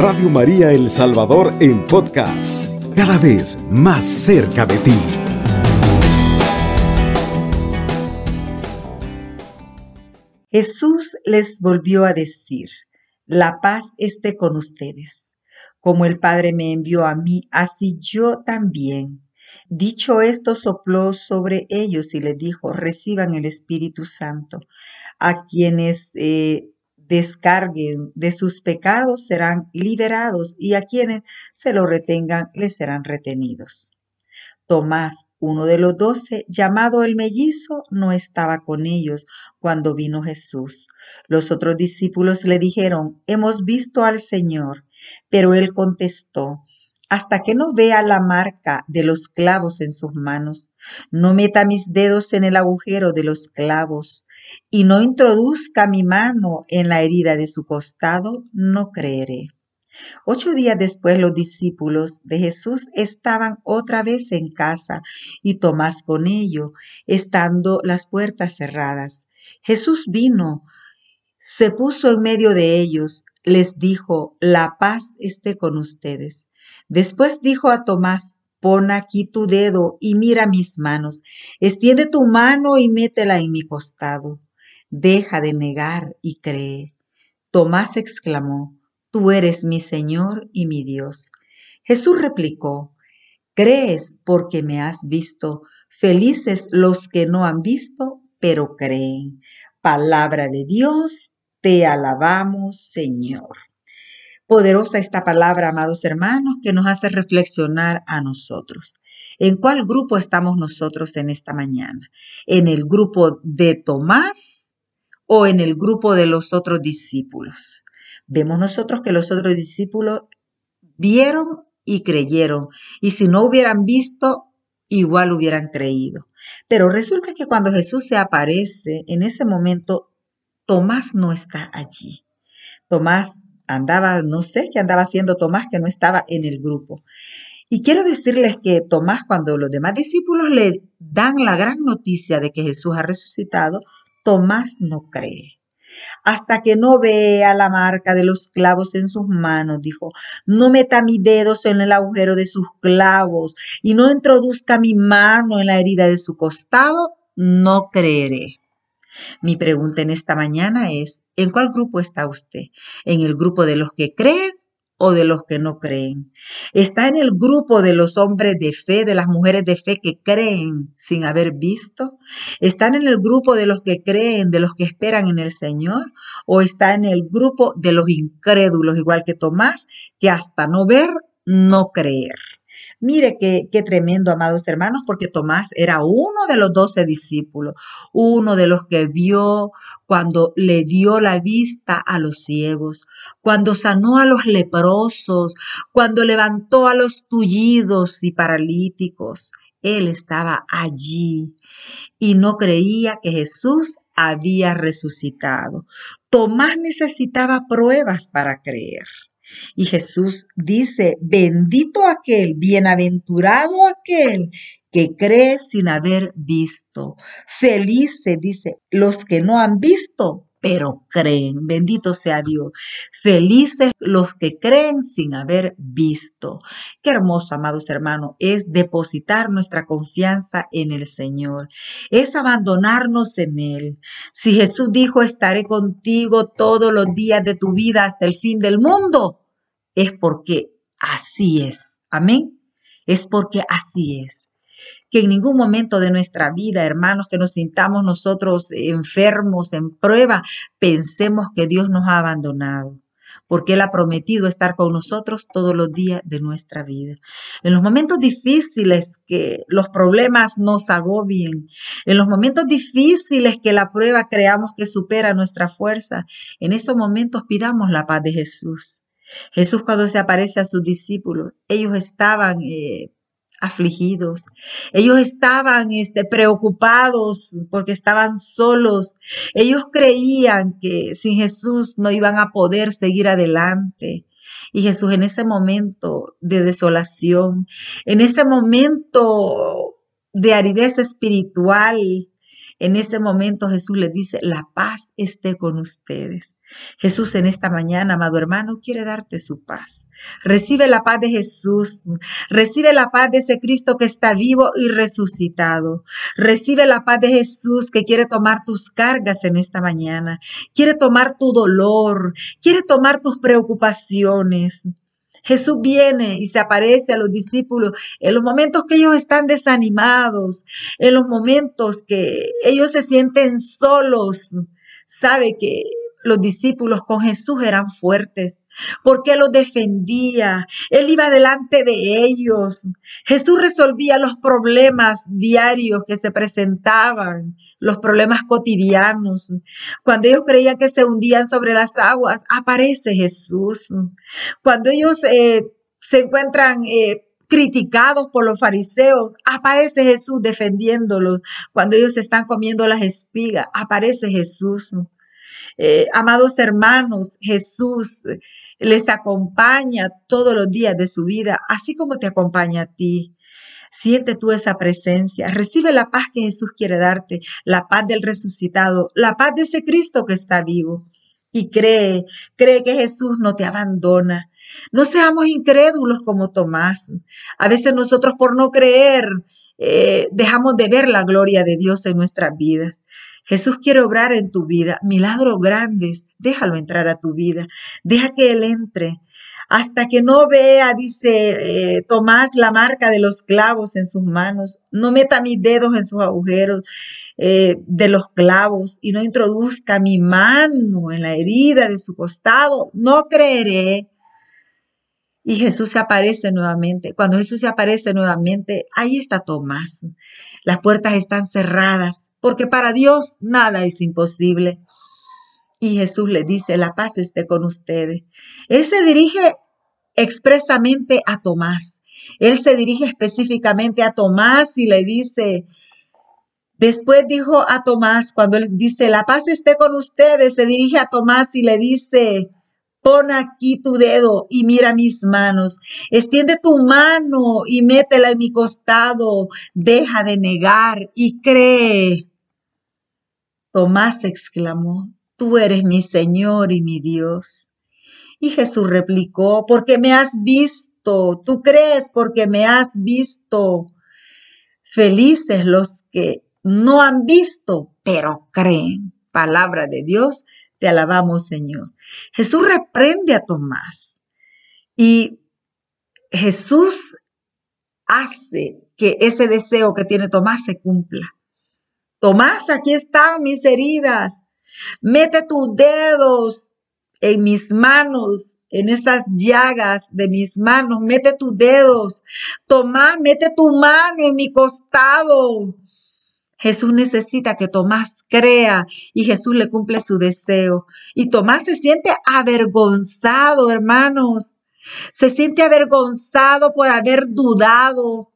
Radio María El Salvador en podcast, cada vez más cerca de ti. Jesús les volvió a decir, la paz esté con ustedes. Como el Padre me envió a mí, así yo también. Dicho esto, sopló sobre ellos y les dijo, reciban el Espíritu Santo. A quienes eh, descarguen de sus pecados serán liberados y a quienes se lo retengan les serán retenidos. Tomás, uno de los doce, llamado el mellizo, no estaba con ellos cuando vino Jesús. Los otros discípulos le dijeron, hemos visto al Señor. Pero él contestó, hasta que no vea la marca de los clavos en sus manos, no meta mis dedos en el agujero de los clavos y no introduzca mi mano en la herida de su costado, no creeré. Ocho días después los discípulos de Jesús estaban otra vez en casa y Tomás con ello, estando las puertas cerradas. Jesús vino, se puso en medio de ellos, les dijo, la paz esté con ustedes. Después dijo a Tomás, pon aquí tu dedo y mira mis manos, extiende tu mano y métela en mi costado. Deja de negar y cree. Tomás exclamó, Tú eres mi Señor y mi Dios. Jesús replicó, Crees porque me has visto. Felices los que no han visto, pero creen. Palabra de Dios, te alabamos, Señor. Poderosa esta palabra, amados hermanos, que nos hace reflexionar a nosotros. ¿En cuál grupo estamos nosotros en esta mañana? ¿En el grupo de Tomás o en el grupo de los otros discípulos? Vemos nosotros que los otros discípulos vieron y creyeron, y si no hubieran visto, igual hubieran creído. Pero resulta que cuando Jesús se aparece, en ese momento, Tomás no está allí. Tomás andaba, no sé qué andaba haciendo Tomás, que no estaba en el grupo. Y quiero decirles que Tomás, cuando los demás discípulos le dan la gran noticia de que Jesús ha resucitado, Tomás no cree. Hasta que no vea la marca de los clavos en sus manos, dijo, no meta mis dedos en el agujero de sus clavos y no introduzca mi mano en la herida de su costado, no creeré. Mi pregunta en esta mañana es, ¿en cuál grupo está usted? ¿En el grupo de los que creen o de los que no creen? ¿Está en el grupo de los hombres de fe, de las mujeres de fe que creen sin haber visto? ¿Están en el grupo de los que creen, de los que esperan en el Señor? ¿O está en el grupo de los incrédulos, igual que Tomás, que hasta no ver, no creer? Mire qué, qué tremendo, amados hermanos, porque Tomás era uno de los doce discípulos, uno de los que vio cuando le dio la vista a los ciegos, cuando sanó a los leprosos, cuando levantó a los tullidos y paralíticos. Él estaba allí y no creía que Jesús había resucitado. Tomás necesitaba pruebas para creer. Y Jesús dice, bendito aquel, bienaventurado aquel que cree sin haber visto. Felices, dice, los que no han visto, pero creen. Bendito sea Dios. Felices los que creen sin haber visto. Qué hermoso, amados hermanos, es depositar nuestra confianza en el Señor. Es abandonarnos en Él. Si Jesús dijo, estaré contigo todos los días de tu vida hasta el fin del mundo, es porque así es. Amén. Es porque así es que en ningún momento de nuestra vida, hermanos, que nos sintamos nosotros enfermos, en prueba, pensemos que Dios nos ha abandonado porque Él ha prometido estar con nosotros todos los días de nuestra vida. En los momentos difíciles que los problemas nos agobien, en los momentos difíciles que la prueba creamos que supera nuestra fuerza, en esos momentos pidamos la paz de Jesús. Jesús cuando se aparece a sus discípulos, ellos estaban eh, afligidos. Ellos estaban este, preocupados porque estaban solos. Ellos creían que sin Jesús no iban a poder seguir adelante. Y Jesús en ese momento de desolación, en ese momento de aridez espiritual, En ese momento Jesús le dice, la paz esté con ustedes. Jesús en esta mañana, amado hermano, quiere darte su paz. Recibe la paz de Jesús. Recibe la paz de ese Cristo que está vivo y resucitado. Recibe la paz de Jesús que quiere tomar tus cargas en esta mañana. Quiere tomar tu dolor. Quiere tomar tus preocupaciones. Jesús viene y se aparece a los discípulos en los momentos que ellos están desanimados, en los momentos que ellos se sienten solos. Sabe que los discípulos con Jesús eran fuertes, porque los defendía, Él iba delante de ellos. Jesús resolvía los problemas diarios que se presentaban, los problemas cotidianos. Cuando ellos creían que se hundían sobre las aguas, aparece Jesús. Cuando ellos eh, se encuentran... Eh, criticados por los fariseos, aparece Jesús defendiéndolos. Cuando ellos están comiendo las espigas, aparece Jesús. Eh, amados hermanos, Jesús les acompaña todos los días de su vida, así como te acompaña a ti. Siente tú esa presencia, recibe la paz que Jesús quiere darte, la paz del resucitado, la paz de ese Cristo que está vivo. Y cree, cree que Jesús no te abandona. No seamos incrédulos como Tomás. A veces nosotros por no creer eh, dejamos de ver la gloria de Dios en nuestras vidas. Jesús quiere obrar en tu vida milagros grandes. Déjalo entrar a tu vida. Deja que Él entre. Hasta que no vea, dice eh, Tomás, la marca de los clavos en sus manos. No meta mis dedos en sus agujeros eh, de los clavos y no introduzca mi mano en la herida de su costado. No creeré. Y Jesús se aparece nuevamente. Cuando Jesús se aparece nuevamente, ahí está Tomás. Las puertas están cerradas porque para Dios nada es imposible. Y Jesús le dice, la paz esté con ustedes. Él se dirige expresamente a Tomás. Él se dirige específicamente a Tomás y le dice, después dijo a Tomás, cuando él dice, la paz esté con ustedes, se dirige a Tomás y le dice, Pon aquí tu dedo y mira mis manos. Extiende tu mano y métela en mi costado. Deja de negar y cree. Tomás exclamó, Tú eres mi Señor y mi Dios. Y Jesús replicó, porque me has visto. Tú crees porque me has visto. Felices los que no han visto, pero creen. Palabra de Dios te alabamos, Señor. Jesús reprende a Tomás y Jesús hace que ese deseo que tiene Tomás se cumpla. Tomás, aquí están mis heridas. Mete tus dedos en mis manos, en esas llagas de mis manos. Mete tus dedos. Tomás, mete tu mano en mi costado. Jesús necesita que Tomás crea y Jesús le cumple su deseo. Y Tomás se siente avergonzado, hermanos. Se siente avergonzado por haber dudado.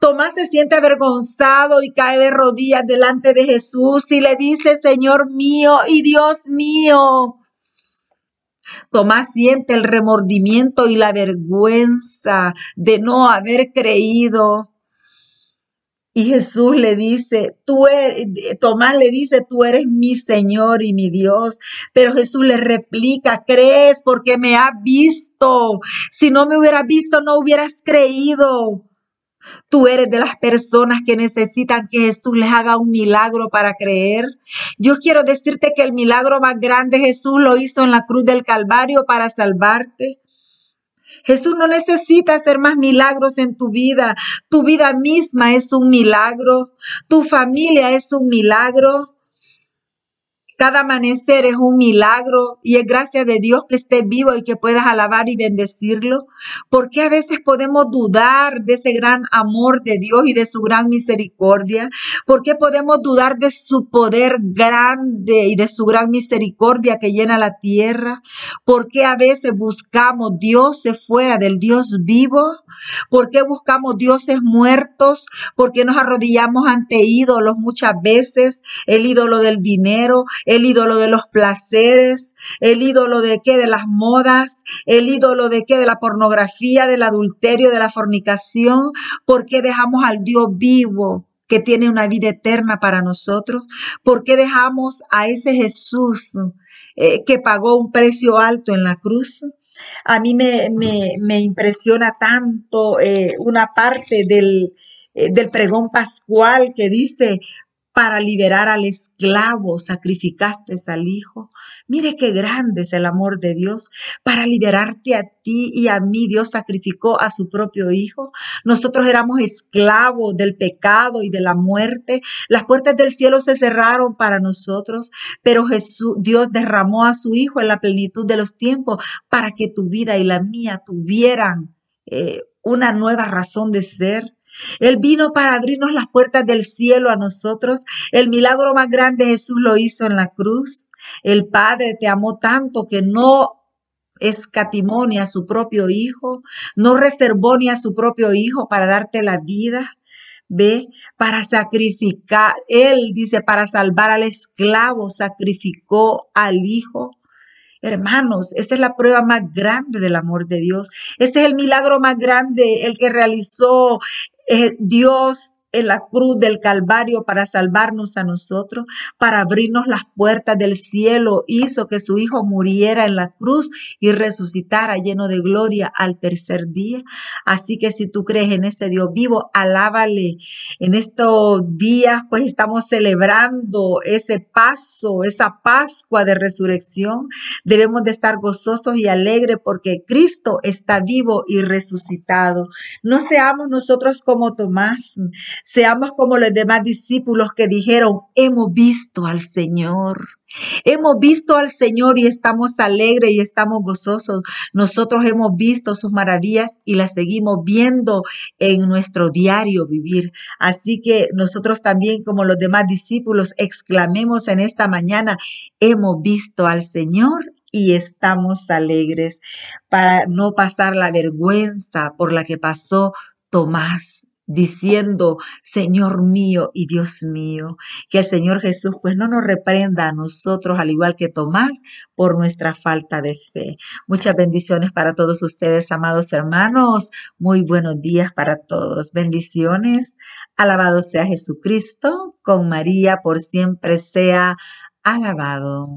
Tomás se siente avergonzado y cae de rodillas delante de Jesús y le dice, Señor mío y Dios mío. Tomás siente el remordimiento y la vergüenza de no haber creído. Y Jesús le dice, tú eres, Tomás le dice, tú eres mi Señor y mi Dios. Pero Jesús le replica, crees porque me has visto. Si no me hubieras visto, no hubieras creído. Tú eres de las personas que necesitan que Jesús les haga un milagro para creer. Yo quiero decirte que el milagro más grande Jesús lo hizo en la cruz del Calvario para salvarte. Jesús no necesita hacer más milagros en tu vida. Tu vida misma es un milagro. Tu familia es un milagro. Cada amanecer es un milagro y es gracia de Dios que estés vivo y que puedas alabar y bendecirlo. Porque a veces podemos dudar de ese gran amor de Dios y de su gran misericordia. Porque podemos dudar de su poder grande y de su gran misericordia que llena la tierra. Porque a veces buscamos dioses fuera del Dios vivo. Porque buscamos dioses muertos. Porque nos arrodillamos ante ídolos muchas veces. El ídolo del dinero el ídolo de los placeres, el ídolo de qué, de las modas, el ídolo de qué, de la pornografía, del adulterio, de la fornicación, porque dejamos al Dios vivo que tiene una vida eterna para nosotros? ¿Por qué dejamos a ese Jesús eh, que pagó un precio alto en la cruz? A mí me, me, impresiona tanto eh, una parte del, eh, del pregón pascual que dice, para liberar al esclavo sacrificaste al hijo. Mire qué grande es el amor de Dios. Para liberarte a ti y a mí, Dios sacrificó a su propio hijo. Nosotros éramos esclavos del pecado y de la muerte. Las puertas del cielo se cerraron para nosotros, pero Jesús, Dios derramó a su hijo en la plenitud de los tiempos para que tu vida y la mía tuvieran eh, una nueva razón de ser. Él vino para abrirnos las puertas del cielo a nosotros. El milagro más grande Jesús lo hizo en la cruz. El Padre te amó tanto que no escatimó ni a su propio hijo, no reservó ni a su propio hijo para darte la vida. Ve, para sacrificar, Él dice, para salvar al esclavo, sacrificó al hijo. Hermanos, esa es la prueba más grande del amor de Dios. Ese es el milagro más grande, el que realizó eh, Dios en la cruz del Calvario para salvarnos a nosotros, para abrirnos las puertas del cielo, hizo que su Hijo muriera en la cruz y resucitara lleno de gloria al tercer día. Así que si tú crees en este Dios vivo, alábale. En estos días pues estamos celebrando ese paso, esa Pascua de resurrección. Debemos de estar gozosos y alegres porque Cristo está vivo y resucitado. No seamos nosotros como Tomás Seamos como los demás discípulos que dijeron, hemos visto al Señor. Hemos visto al Señor y estamos alegres y estamos gozosos. Nosotros hemos visto sus maravillas y las seguimos viendo en nuestro diario vivir. Así que nosotros también, como los demás discípulos, exclamemos en esta mañana, hemos visto al Señor y estamos alegres para no pasar la vergüenza por la que pasó Tomás diciendo, Señor mío y Dios mío, que el Señor Jesús pues no nos reprenda a nosotros, al igual que Tomás, por nuestra falta de fe. Muchas bendiciones para todos ustedes, amados hermanos. Muy buenos días para todos. Bendiciones. Alabado sea Jesucristo, con María por siempre sea alabado.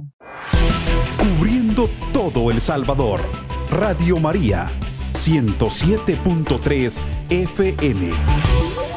Cubriendo todo El Salvador. Radio María 107.3 FM.